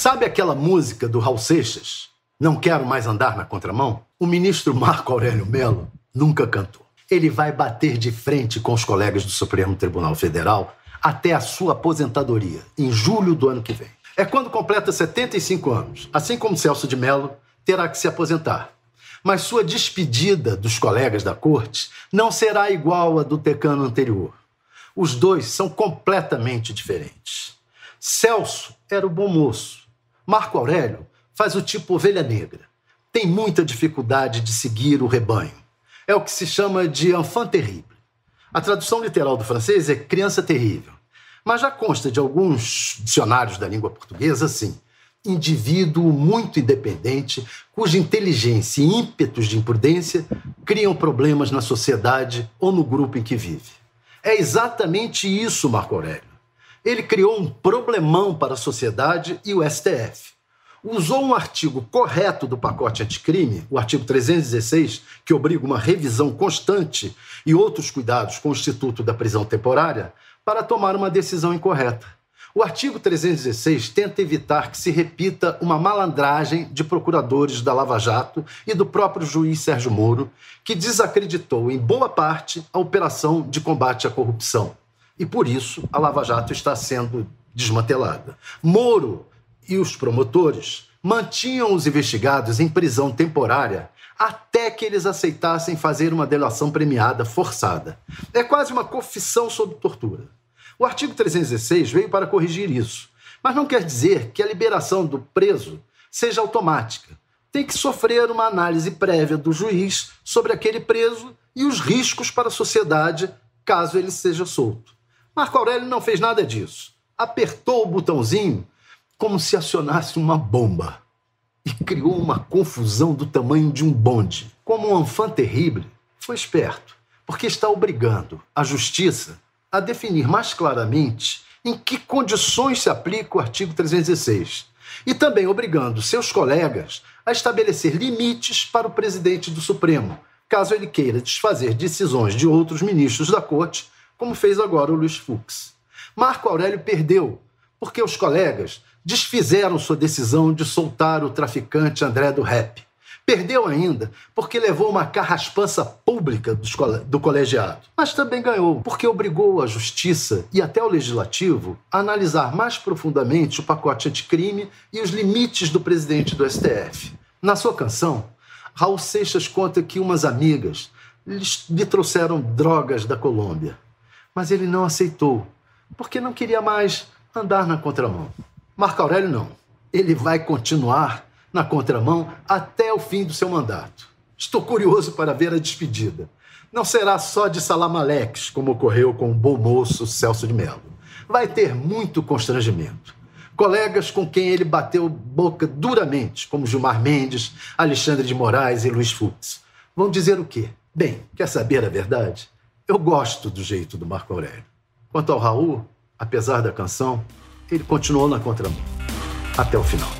Sabe aquela música do Raul Seixas? Não quero mais andar na contramão? O ministro Marco Aurélio Melo nunca cantou. Ele vai bater de frente com os colegas do Supremo Tribunal Federal até a sua aposentadoria, em julho do ano que vem. É quando completa 75 anos. Assim como Celso de Mello, terá que se aposentar. Mas sua despedida dos colegas da corte não será igual à do decano anterior. Os dois são completamente diferentes. Celso era o bom moço. Marco Aurélio faz o tipo ovelha negra. Tem muita dificuldade de seguir o rebanho. É o que se chama de enfant terrible. A tradução literal do francês é criança terrível. Mas já consta de alguns dicionários da língua portuguesa assim: indivíduo muito independente, cuja inteligência e ímpetos de imprudência criam problemas na sociedade ou no grupo em que vive. É exatamente isso, Marco Aurélio. Ele criou um problemão para a sociedade e o STF. Usou um artigo correto do pacote anticrime, o artigo 316, que obriga uma revisão constante e outros cuidados com o Instituto da Prisão Temporária, para tomar uma decisão incorreta. O artigo 316 tenta evitar que se repita uma malandragem de procuradores da Lava Jato e do próprio juiz Sérgio Moro, que desacreditou em boa parte a operação de combate à corrupção. E por isso a Lava Jato está sendo desmantelada. Moro e os promotores mantinham os investigados em prisão temporária até que eles aceitassem fazer uma delação premiada forçada. É quase uma confissão sob tortura. O artigo 316 veio para corrigir isso, mas não quer dizer que a liberação do preso seja automática. Tem que sofrer uma análise prévia do juiz sobre aquele preso e os riscos para a sociedade caso ele seja solto. Marco Aurélio não fez nada disso. Apertou o botãozinho como se acionasse uma bomba e criou uma confusão do tamanho de um bonde. Como um enfant terrible, foi esperto, porque está obrigando a justiça a definir mais claramente em que condições se aplica o artigo 316 e também obrigando seus colegas a estabelecer limites para o presidente do Supremo, caso ele queira desfazer decisões de outros ministros da corte, como fez agora o Luiz Fux. Marco Aurélio perdeu, porque os colegas desfizeram sua decisão de soltar o traficante André do Rep. Perdeu ainda porque levou uma carraspança pública do colegiado. Mas também ganhou porque obrigou a justiça e até o legislativo a analisar mais profundamente o pacote anticrime e os limites do presidente do STF. Na sua canção, Raul Seixas conta que umas amigas lhe trouxeram drogas da Colômbia. Mas ele não aceitou, porque não queria mais andar na contramão. Marco Aurélio não. Ele vai continuar na contramão até o fim do seu mandato. Estou curioso para ver a despedida. Não será só de salamaleques, como ocorreu com o bom moço Celso de Mello. Vai ter muito constrangimento. Colegas com quem ele bateu boca duramente, como Gilmar Mendes, Alexandre de Moraes e Luiz Fux. Vão dizer o quê? Bem, quer saber a verdade? Eu gosto do jeito do Marco Aurélio. Quanto ao Raul, apesar da canção, ele continuou na contramão. Até o final.